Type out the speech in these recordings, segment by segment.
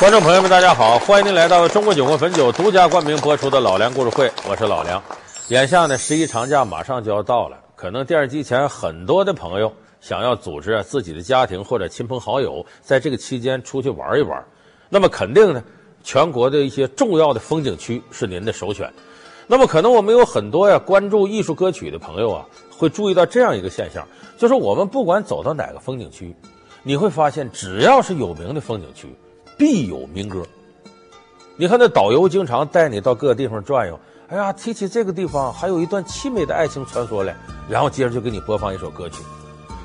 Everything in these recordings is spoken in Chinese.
观众朋友们，大家好！欢迎您来到中国酒国汾酒独家冠名播出的《老梁故事会》，我是老梁。眼下呢，十一长假马上就要到了，可能电视机前很多的朋友想要组织自己的家庭或者亲朋好友在这个期间出去玩一玩，那么肯定呢，全国的一些重要的风景区是您的首选。那么可能我们有很多呀关注艺术歌曲的朋友啊，会注意到这样一个现象，就是我们不管走到哪个风景区。你会发现，只要是有名的风景区，必有民歌。你看那导游经常带你到各个地方转悠，哎呀，提起这个地方，还有一段凄美的爱情传说嘞，然后接着就给你播放一首歌曲。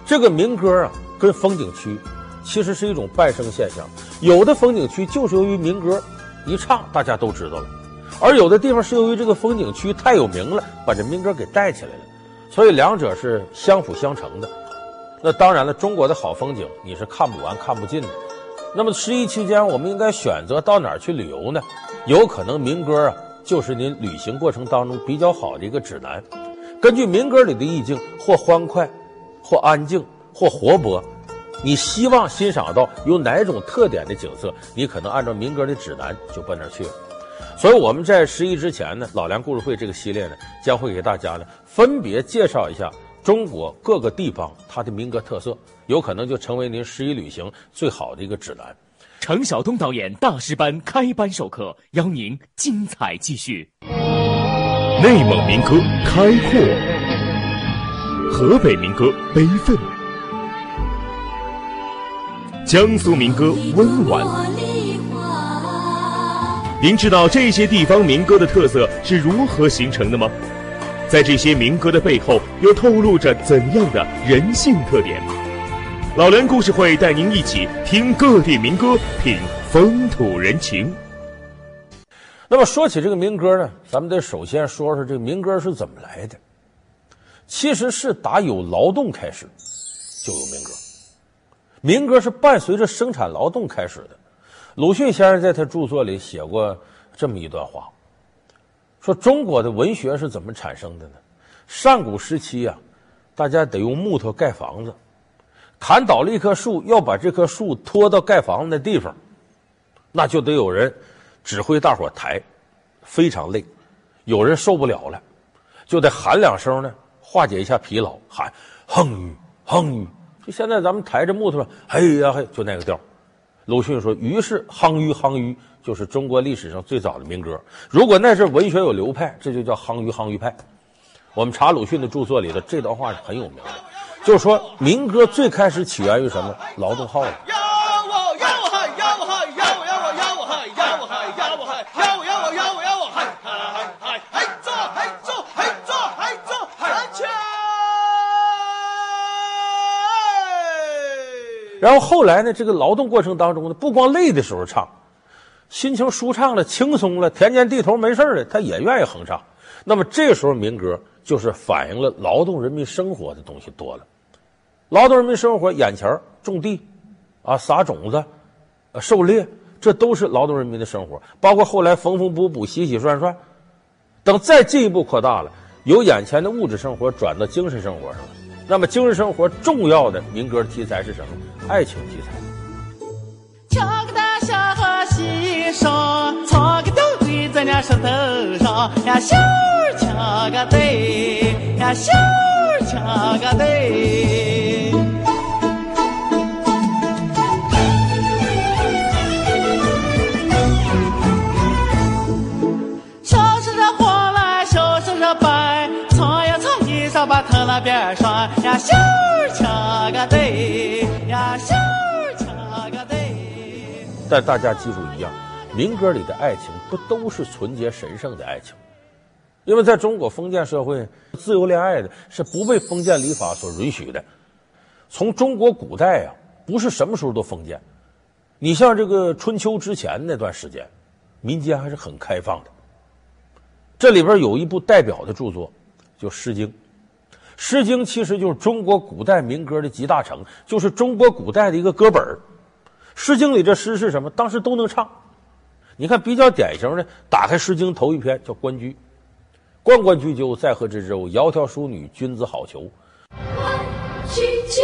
这个民歌啊，跟风景区其实是一种伴生现象。有的风景区就是由于民歌一唱，大家都知道了；而有的地方是由于这个风景区太有名了，把这民歌给带起来了。所以两者是相辅相成的。那当然了，中国的好风景你是看不完、看不尽的。那么十一期间，我们应该选择到哪儿去旅游呢？有可能民歌啊，就是您旅行过程当中比较好的一个指南。根据民歌里的意境，或欢快，或安静，或活泼，你希望欣赏到有哪种特点的景色，你可能按照民歌的指南就奔那儿去了。所以我们在十一之前呢，老梁故事会这个系列呢，将会给大家呢分别介绍一下。中国各个地方它的民歌特色，有可能就成为您十一旅行最好的一个指南。程晓东导演大师班开班授课，邀您精彩继续。内蒙民歌开阔，河北民歌悲愤，江苏民歌温婉。您知道这些地方民歌的特色是如何形成的吗？在这些民歌的背后，又透露着怎样的人性特点？老梁故事会带您一起听各地民歌，品风土人情。那么说起这个民歌呢，咱们得首先说说这个民歌是怎么来的。其实是打有劳动开始，就有民歌。民歌是伴随着生产劳动开始的。鲁迅先生在他著作里写过这么一段话。说中国的文学是怎么产生的呢？上古时期啊，大家得用木头盖房子，砍倒了一棵树，要把这棵树拖到盖房子的地方，那就得有人指挥大伙抬，非常累，有人受不了了，就得喊两声呢，化解一下疲劳，喊哼哼，就现在咱们抬着木头，嘿呀嘿，就那个调。鲁迅说：“于是哼吁哼吁就是中国历史上最早的民歌。如果那是文学有流派，这就叫哼吁哼吁派。我们查鲁迅的著作里头，这段话是很有名的，就是说民歌最开始起源于什么？劳动号子。”然后后来呢，这个劳动过程当中呢，不光累的时候唱，心情舒畅了、轻松了，田间地头没事了，他也愿意哼唱。那么这时候民歌就是反映了劳动人民生活的东西多了。劳动人民生活眼前种地，啊撒种子，狩猎，这都是劳动人民的生活。包括后来缝缝补补、洗洗涮涮，等再进一步扩大了，由眼前的物质生活转到精神生活上了。那么，精神生活重要的民歌题材是什么？爱情题材。敲个大小和西上，唱个吊对在那石头上呀，小儿敲个对呀，小儿敲个对。那边说呀，小儿敲个对呀，小儿敲个对。但大家记住一样，民歌里的爱情不都是纯洁神圣的爱情，因为在中国封建社会，自由恋爱的是不被封建礼法所允许的。从中国古代、啊，不是什么时候都封建。你像这个春秋之前那段时间，民间还是很开放的。这里边有一部代表的著作，就《诗经》。《诗经》其实就是中国古代民歌的集大成，就是中国古代的一个歌本。《诗经》里这诗是什么？当时都能唱。你看比较典型的，打开《诗经》头一篇叫《关雎》，关关雎鸠，在河之洲。窈窕淑女，君子好逑。关雎鸠，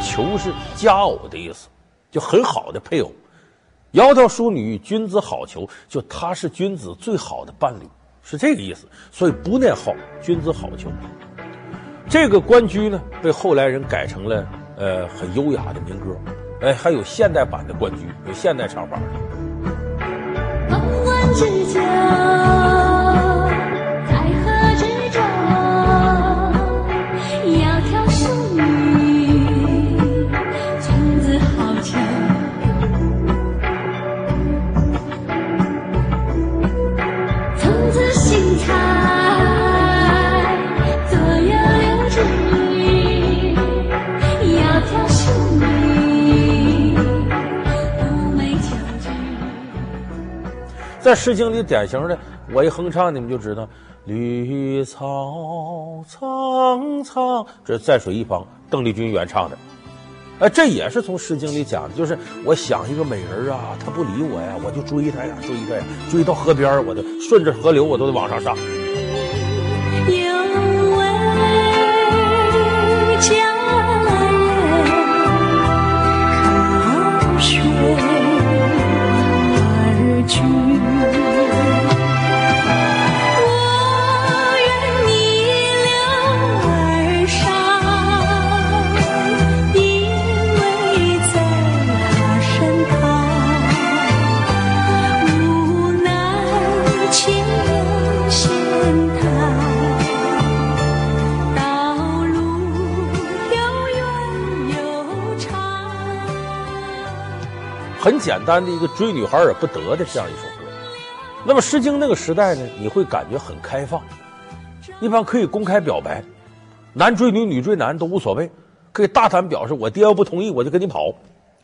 求是佳偶的意思，就很好的配偶。窈窕淑女，君子好逑，就他是君子最好的伴侣，是这个意思。所以不念好，君子好逑。这个关雎呢，被后来人改成了呃很优雅的民歌，哎，还有现代版的关雎，有现代唱法的。傍晚之交，在《诗经》里典型的，我一哼唱，你们就知道“绿草苍苍”，这是在水一方，邓丽君原唱的。哎，这也是从《诗经》里讲的，就是我想一个美人啊，她不理我呀，我就追她呀，追她呀，追到河边，我就顺着河流，我都得往上上。有简单的一个追女孩而不得的这样一首歌。那么《诗经》那个时代呢，你会感觉很开放，一般可以公开表白，男追女、女追男都无所谓，可以大胆表示我爹要不同意我就跟你跑，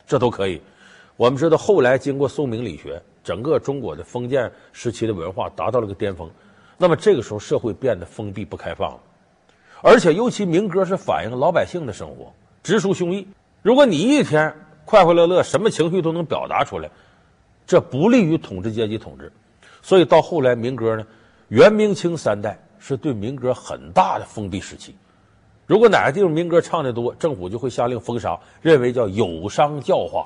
这都可以。我们知道后来经过宋明理学，整个中国的封建时期的文化达到了个巅峰，那么这个时候社会变得封闭不开放。了，而且尤其民歌是反映老百姓的生活，直抒胸臆。如果你一天快快乐乐，什么情绪都能表达出来，这不利于统治阶级统治。所以到后来，民歌呢，元、明、清三代是对民歌很大的封闭时期。如果哪个地方民歌唱的多，政府就会下令封杀，认为叫有伤教化，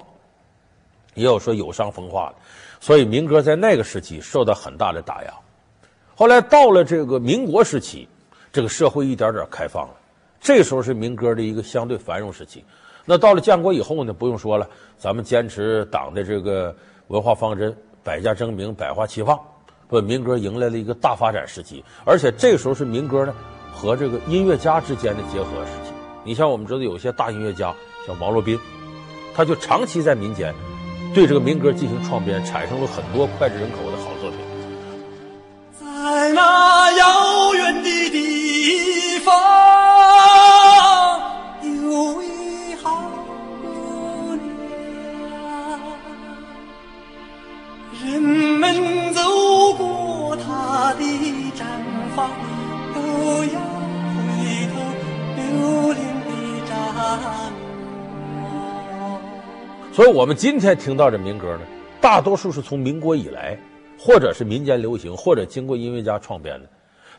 也有说有伤风化的。所以民歌在那个时期受到很大的打压。后来到了这个民国时期，这个社会一点点开放了，这时候是民歌的一个相对繁荣时期。那到了建国以后呢，不用说了，咱们坚持党的这个文化方针，百家争鸣，百花齐放。不，民歌迎来了一个大发展时期，而且这时候是民歌呢和这个音乐家之间的结合时期。你像我们知道有些大音乐家，像王洛宾，他就长期在民间对这个民歌进行创编，产生了很多脍炙人口所以，我们今天听到这民歌呢，大多数是从民国以来，或者是民间流行，或者经过音乐家创编的。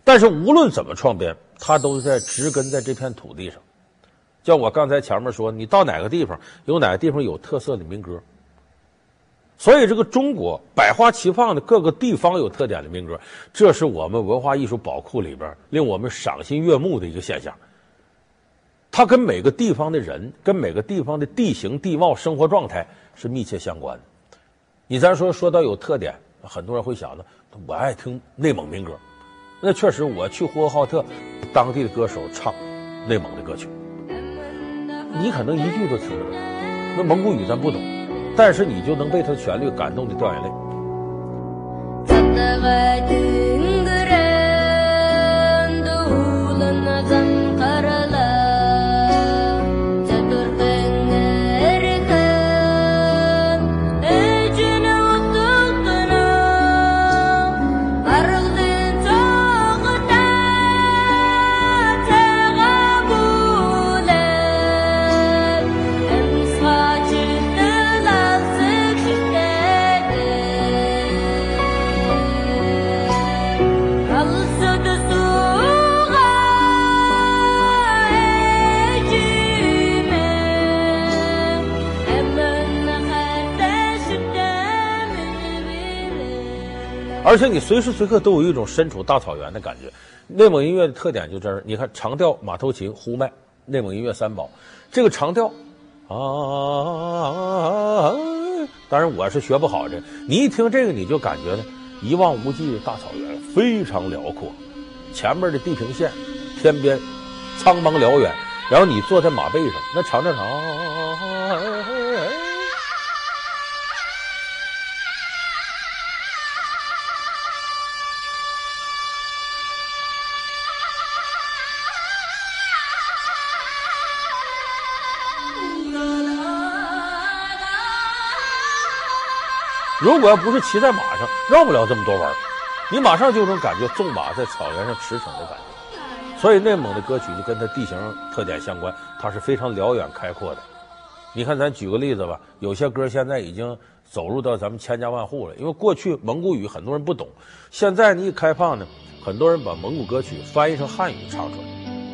但是，无论怎么创编，它都是在植根在这片土地上。像我刚才前面说，你到哪个地方，有哪个地方有特色的民歌。所以，这个中国百花齐放的各个地方有特点的民歌，这是我们文化艺术宝库里边令我们赏心悦目的一个现象。它跟每个地方的人、跟每个地方的地形地貌、生活状态是密切相关的。你咱说说到有特点，很多人会想到，我爱听内蒙民歌。那确实，我去呼和浩特，当地的歌手唱内蒙的歌曲，你可能一句都听不懂，那蒙古语咱不懂。但是你就能被他的旋律感动的掉眼泪。而且你随时随刻都有一种身处大草原的感觉。内蒙音乐的特点就这儿，你看长调、马头琴、呼麦，内蒙音乐三宝。这个长调啊，当然我是学不好的。你一听这个，你就感觉呢，一望无际的大草原非常辽阔，前面的地平线、天边苍茫辽远，然后你坐在马背上，那长调长。如果要不是骑在马上，绕不了这么多弯儿。你马上就有种感觉，纵马在草原上驰骋的感觉。所以内蒙的歌曲就跟它地形特点相关，它是非常辽远开阔的。你看，咱举个例子吧，有些歌现在已经走入到咱们千家万户了。因为过去蒙古语很多人不懂，现在你一开放呢，很多人把蒙古歌曲翻译成汉语唱出来。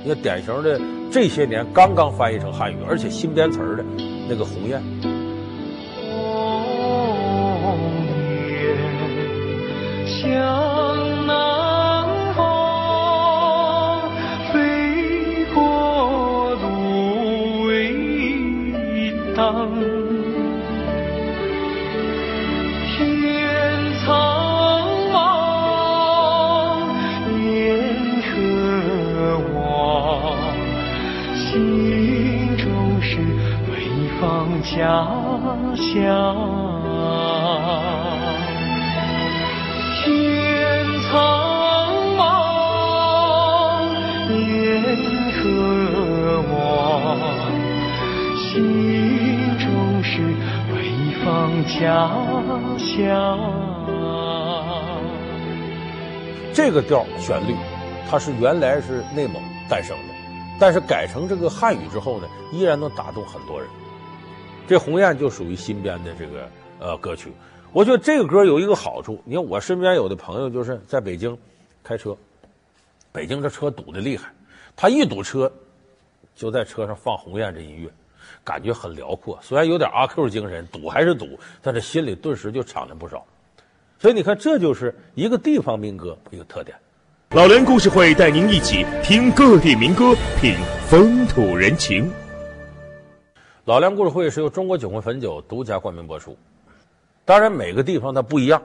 你看，典型的这些年刚刚翻译成汉语，而且新编词儿的那个《鸿雁》。方家乡。天苍茫，雁何往，心中是北方家乡。这个调旋律，它是原来是内蒙诞生的，但是改成这个汉语之后呢，依然能打动很多人。这《鸿雁》就属于新编的这个呃歌曲。我觉得这个歌有一个好处，你看我身边有的朋友就是在北京开车，北京这车堵的厉害，他一堵车就在车上放《鸿雁》这音乐，感觉很辽阔。虽然有点阿 Q 精神，堵还是堵，但是心里顿时就敞亮不少。所以你看，这就是一个地方民歌一个特点。老梁故事会带您一起听各地民歌，品风土人情。老梁故事会是由中国酒魂汾酒独家冠名播出。当然，每个地方它不一样。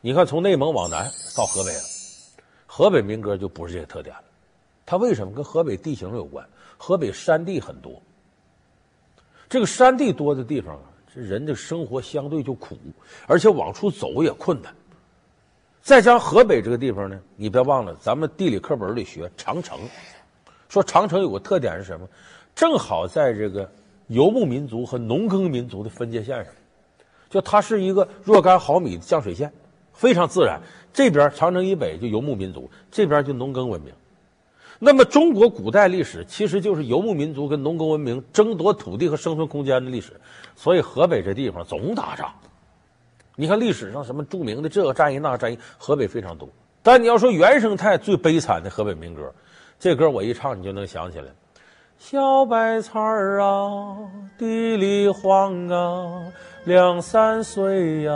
你看，从内蒙往南到河北了，河北民歌就不是这个特点了。它为什么？跟河北地形有关。河北山地很多，这个山地多的地方啊，这人的生活相对就苦，而且往出走也困难。再加上河北这个地方呢，你别忘了，咱们地理课本里学长城，说长城有个特点是什么？正好在这个游牧民族和农耕民族的分界线上。就它是一个若干毫米的降水线，非常自然。这边长城以北就游牧民族，这边就农耕文明。那么中国古代历史其实就是游牧民族跟农耕文明争夺土地和生存空间的历史。所以河北这地方总打仗。你看历史上什么著名的这个战役那个战役，河北非常多。但你要说原生态最悲惨的河北民歌，这歌我一唱你就能想起来。小白菜儿啊，地里黄啊，两三岁呀，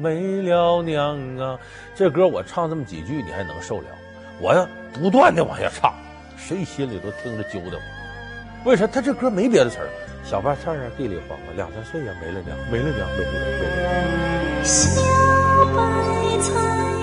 没了娘啊。这歌我唱这么几句，你还能受了？我要不断的往下唱，谁心里都听着揪得慌。为啥？他这歌没别的词儿。小白菜儿啊，地里黄啊，两三岁呀，没了娘，没了娘，没了娘，没了娘。小白菜。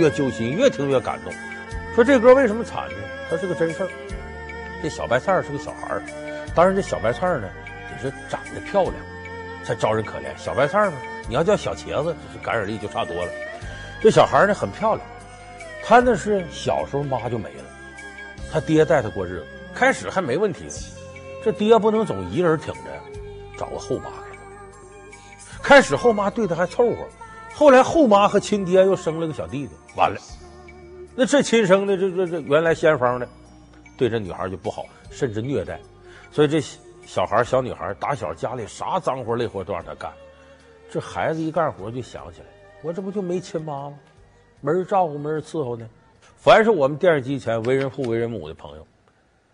越揪心，越听越感动。说这歌为什么惨呢？它是个真事儿。这小白菜是个小孩儿，当然这小白菜呢得是长得漂亮才招人可怜。小白菜呢，你要叫小茄子，这感染力就差多了。这小孩呢很漂亮，他那是小时候妈就没了，他爹带他过日子，开始还没问题。这爹不能总一人挺着，找个后妈给他。开始后妈对他还凑合，后来后妈和亲爹又生了个小弟弟，完了，那这亲生的这这这原来先锋的，对这女孩就不好，甚至虐待，所以这小孩小女孩打小家里啥脏活累活都让她干，这孩子一干活就想起来，我这不就没亲妈吗？没人照顾，没人伺候呢。凡是我们电视机前为人父为人母的朋友，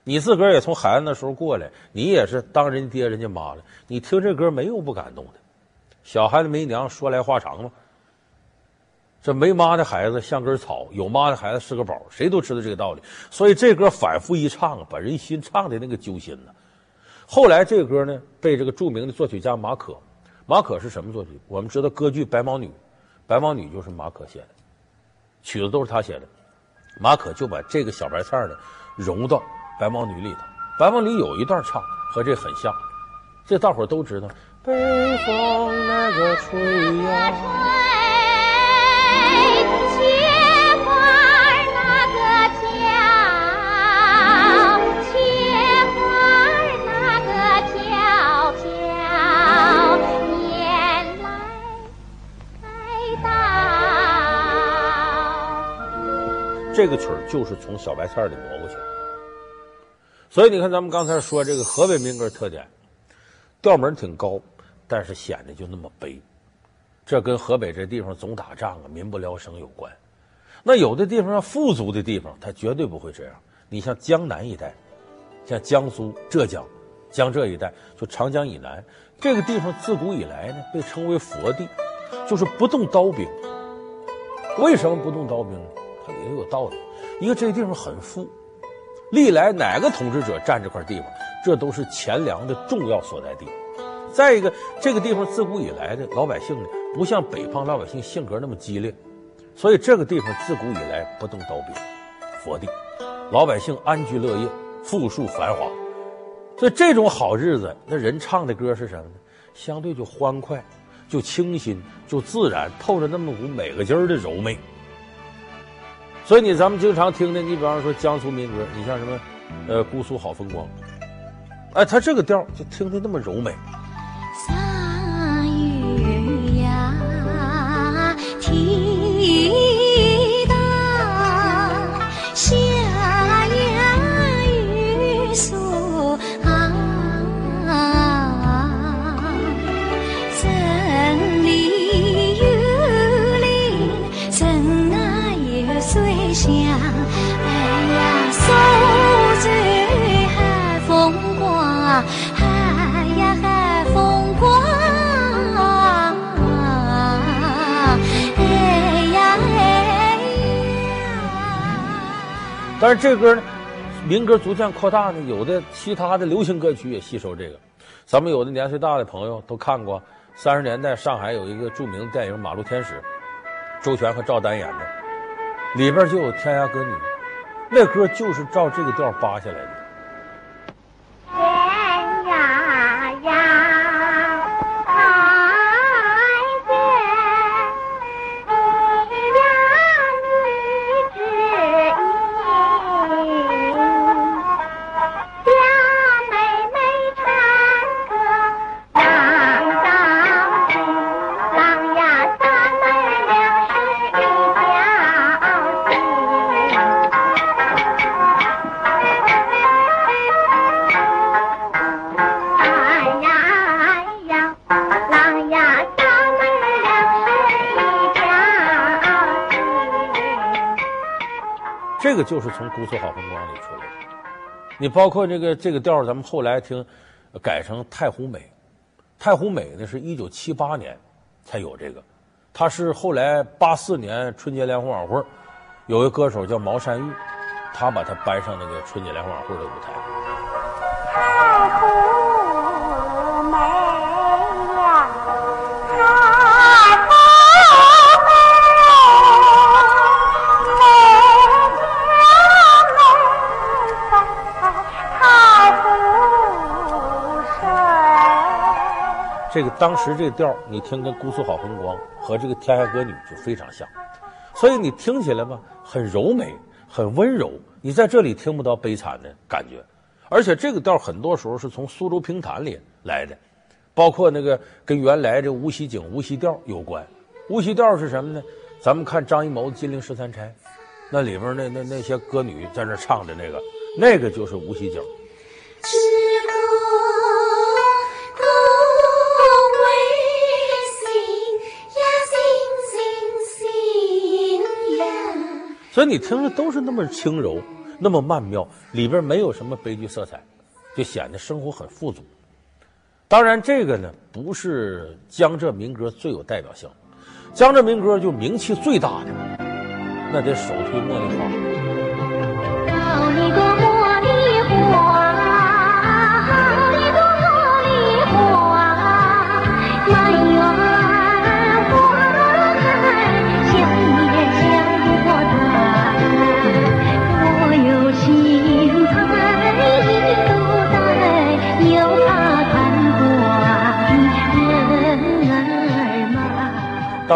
你自个儿也从孩子那时候过来，你也是当人爹人家妈了。你听这歌没有不感动的？小孩子没娘，说来话长嘛。这没妈的孩子像根草，有妈的孩子是个宝，谁都知道这个道理。所以这歌反复一唱，把人心唱的那个揪心呢。后来这歌呢，被这个著名的作曲家马可，马可是什么作曲？我们知道歌剧《白毛女》，《白毛女》就是马可写的，曲子都是他写的。马可就把这个小白菜呢融到《白毛女》里头，《白毛女》有一段唱和这很像，这大伙都知道。北风那个吹呀，这个曲儿就是从小白菜里挪过去的。所以你看，咱们刚才说这个河北民歌特点，调门挺高。但是显得就那么悲，这跟河北这地方总打仗啊，民不聊生有关。那有的地方富足的地方，它绝对不会这样。你像江南一带，像江苏、浙江、江浙一带，就长江以南这个地方，自古以来呢被称为佛地，就是不动刀兵。为什么不动刀兵呢？它也有道理。因为这个地方很富，历来哪个统治者占这块地方，这都是钱粮的重要所在地。再一个，这个地方自古以来的老百姓呢，不像北方老百姓性格那么激烈，所以这个地方自古以来不动刀兵，佛地，老百姓安居乐业，富庶繁华。所以这种好日子，那人唱的歌是什么呢？相对就欢快，就清新，就自然，透着那么股美个劲儿的柔媚。所以你咱们经常听的，你比方说江苏民歌，你像什么，呃，姑苏好风光，哎，他这个调就听着那么柔美。但是这歌呢，民歌逐渐扩大呢，有的其他的流行歌曲也吸收这个。咱们有的年岁大的朋友都看过，三十年代上海有一个著名的电影《马路天使》，周璇和赵丹演的，里边就有《天涯歌女》，那歌就是照这个调扒下来的。这个就是从《姑苏好风光》里出来的。你包括这个这个调，咱们后来听改成《太湖美》。《太湖美》呢是一九七八年才有这个，它是后来八四年春节联欢晚会，有一个歌手叫毛山玉，他把它搬上那个春节联欢晚会的舞台。这个当时这个调你听跟《姑苏好风光》和这个《天涯歌女》就非常像，所以你听起来吧，很柔美，很温柔。你在这里听不到悲惨的感觉，而且这个调很多时候是从苏州评弹里来的，包括那个跟原来这无锡景、无锡调有关。无锡调是什么呢？咱们看张艺谋的《金陵十三钗》，那里边那那那些歌女在那唱的那个，那个就是无锡景。所以你听着都是那么轻柔，那么曼妙，里边没有什么悲剧色彩，就显得生活很富足。当然，这个呢不是江浙民歌最有代表性。江浙民歌就名气最大的，那得首推《茉莉花》。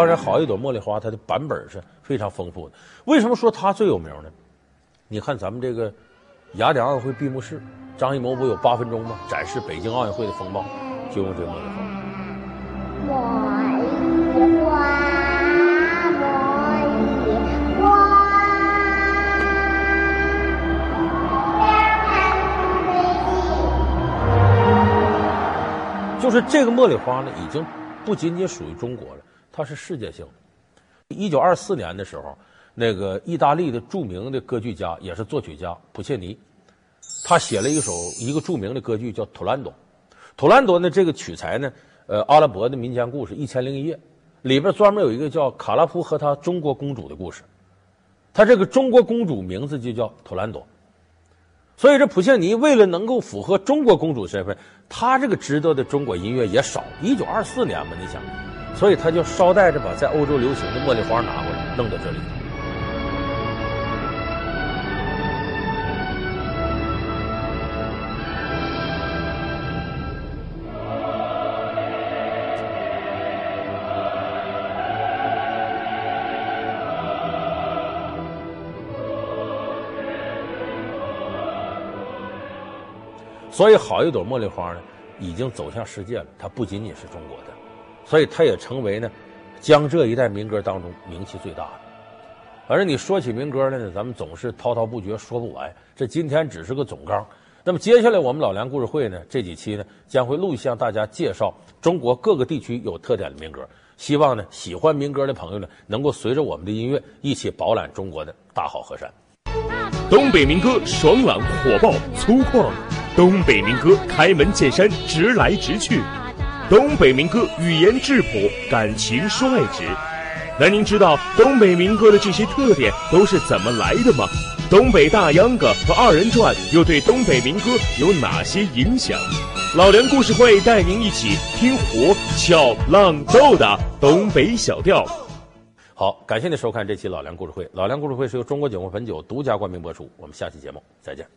当然，好一朵茉莉花，它的版本是非常丰富的。为什么说它最有名呢？你看咱们这个雅典奥运会闭幕式，张艺谋不有八分钟吗？展示北京奥运会的风貌，就用这个茉莉花。茉莉花，茉莉花。就是这个茉莉花呢，已经不仅仅属于中国了，它是世界性的。一九二四年的时候，那个意大利的著名的歌剧家也是作曲家普切尼，他写了一首一个著名的歌剧叫《图兰朵》。图兰朵呢，这个取材呢，呃，阿拉伯的民间故事《一千零一夜》，里边专门有一个叫卡拉夫和他中国公主的故事。他这个中国公主名字就叫图兰朵。所以这普切尼为了能够符合中国公主身份，他这个知道的中国音乐也少。一九二四年嘛，你想，所以他就捎带着把在欧洲流行的茉莉花拿过来，弄到这里。所以，好一朵茉莉花呢，已经走向世界了。它不仅仅是中国的，所以它也成为呢江浙一带民歌当中名气最大的。反正你说起民歌来呢，咱们总是滔滔不绝，说不完。这今天只是个总纲。那么接下来我们老梁故事会呢，这几期呢将会陆续向大家介绍中国各个地区有特点的民歌。希望呢喜欢民歌的朋友呢，能够随着我们的音乐一起饱览中国的大好河山。东北民歌爽朗火爆粗犷，东北民歌开门见山直来直去，东北民歌语言质朴，感情率直。那您知道东北民歌的这些特点都是怎么来的吗？东北大秧歌和二人转又对东北民歌有哪些影响？老梁故事会带您一起听活俏浪逗的东北小调。好，感谢您收看这期老梁故事会。老梁故事会是由中国酒国汾酒独家冠名播出。我们下期节目再见。